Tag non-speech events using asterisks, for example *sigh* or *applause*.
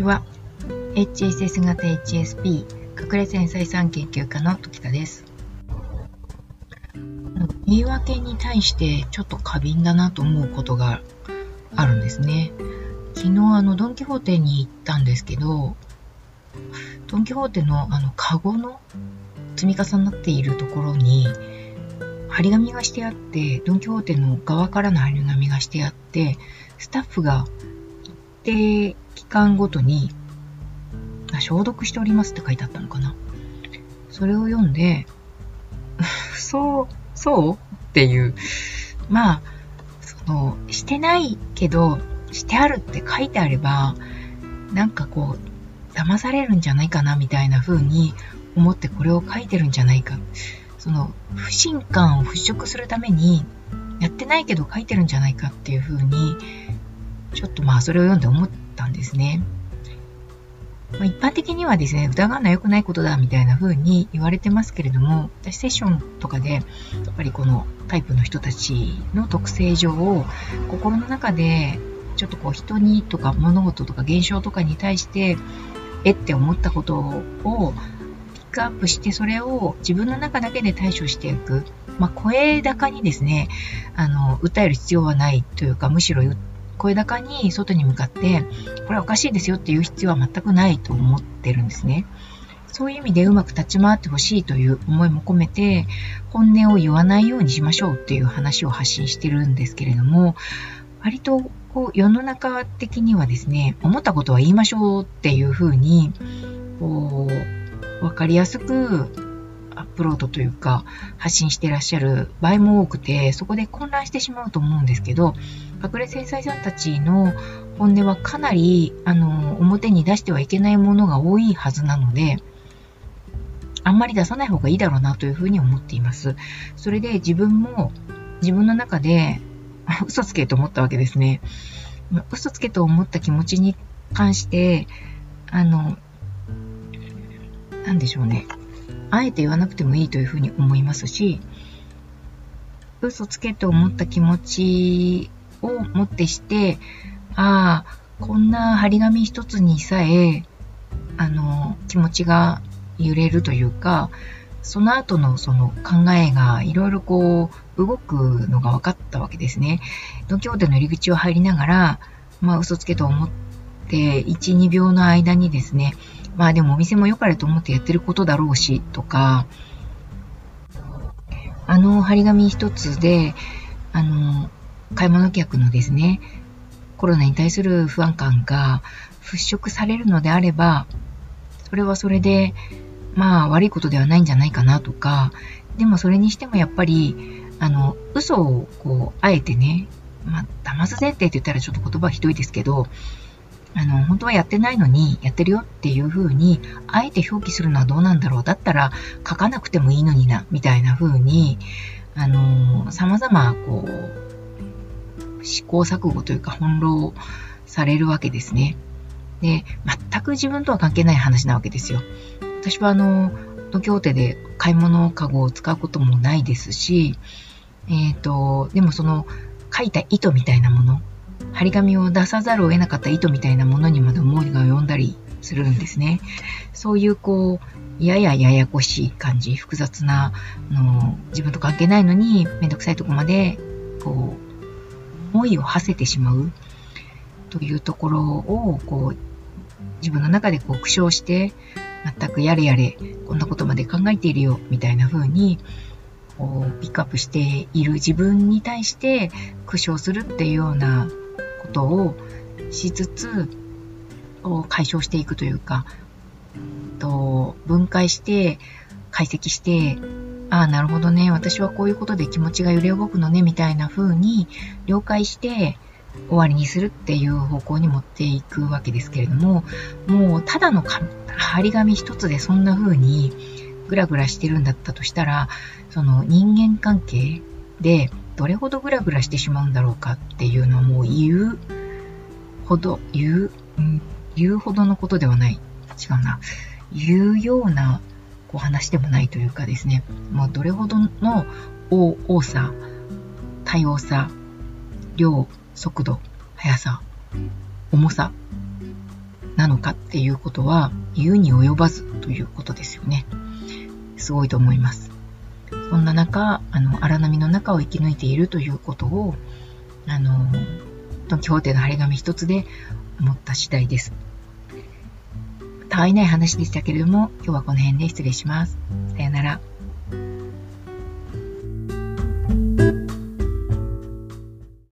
ちは HSS 型 HSP 隠れ繊細さん研究家の時田です。言い訳に対してちょっと過敏だなと思うことがあるんですね。昨日あのドン・キホーテに行ったんですけどドン・キホーテのあのカゴの積み重なっているところに張り紙がしてあってドン・キホーテの側からの張り紙がしてあってスタッフが定期間ごとにあ消毒しておりますって書いてあったのかなそれを読んで *laughs* そうそうっていう。まあ、その、してないけど、してあるって書いてあれば、なんかこう、騙されるんじゃないかなみたいな風に思ってこれを書いてるんじゃないか。その、不信感を払拭するために、やってないけど書いてるんじゃないかっていう風に、ちょっとまあそれを読んで思ったんですね。まあ、一般的にはですね、疑うのは良くないことだみたいな風に言われてますけれども、私セッションとかで、やっぱりこのタイプの人たちの特性上、心の中でちょっとこう人にとか物事とか現象とかに対して、えって思ったことをピックアップして、それを自分の中だけで対処していく。まあ、声高にですね、あの、訴える必要はないというか、むしろ声高に外に向かって、これはおかしいですよっていう必要は全くないと思ってるんですね。そういう意味でうまく立ち回ってほしいという思いも込めて、本音を言わないようにしましょうっていう話を発信してるんですけれども、割とこう世の中的にはですね、思ったことは言いましょうっていうふうに、こう、わかりやすくアップロードというか発信してらっしゃる場合も多くてそこで混乱してしまうと思うんですけど隠れ繊細さんたちの本音はかなりあの表に出してはいけないものが多いはずなのであんまり出さない方がいいだろうなというふうに思っています。それで自分も自分の中で *laughs* 嘘つけと思ったわけですね。嘘つけと思った気持ちに関して、あの、なんでしょうね。あえて言わなくてもいいというふうに思いますし、嘘つけと思った気持ちをもってして、ああ、こんな張り紙一つにさえ、あの、気持ちが揺れるというか、その後のその考えがいろいろこう動くのが分かったわけですね。ドンキホーテの入り口を入りながら、まあ嘘つけと思って1、2秒の間にですね、まあでもお店も良かれと思ってやってることだろうし、とか、あの張り紙一つで、あの、買い物客のですね、コロナに対する不安感が払拭されるのであれば、それはそれで、まあ悪いことではないんじゃないかなとか、でもそれにしてもやっぱり、あの、嘘をこう、あえてね、まあ、騙す前提って言ったらちょっと言葉はひどいですけど、あの、本当はやってないのに、やってるよっていう風に、あえて表記するのはどうなんだろう。だったら、書かなくてもいいのにな、みたいな風に、あの、様々、こう、試行錯誤というか、翻弄されるわけですね。で、全く自分とは関係ない話なわけですよ。私は、あの、東京手で買い物かごを使うこともないですし、えっ、ー、と、でもその、書いた意図みたいなもの、張り紙を出さざるを得なかった意図みたいなものにまで思いが及んだりするんですね。そういうこう、ややややこしい感じ、複雑な、の自分と関係ないのにめんどくさいとこまで、こう、思いを馳せてしまうというところを、こう、自分の中でこう苦笑して、全くやれやれ、こんなことまで考えているよ、みたいな風に、こう、ピックアップしている自分に対して苦笑するっていうようなことをしつつ、解消していくというか、と分解して解析して、ああ、なるほどね、私はこういうことで気持ちが揺れ動くのね、みたいな風に了解して終わりにするっていう方向に持っていくわけですけれども、もうただの張り紙一つでそんな風にグラグラしてるんだったとしたら、その人間関係でどれほどグラグラしてしまうんだろうかっていうのはもう言うほど、言う、うん、言うほどのことではない。違うな。言うようなお話でもないというかですね、もうどれほどの多さ、多様さ、量、速度、速さ、重さ、なのかっていうことは言うに及ばずということですよね。すごいと思います。そんな中、あの、荒波の中を生き抜いているということを、あの、ドン・キホーテの張り紙一つで思った次第です。たわいない話でしたけれども、今日はこの辺で失礼します。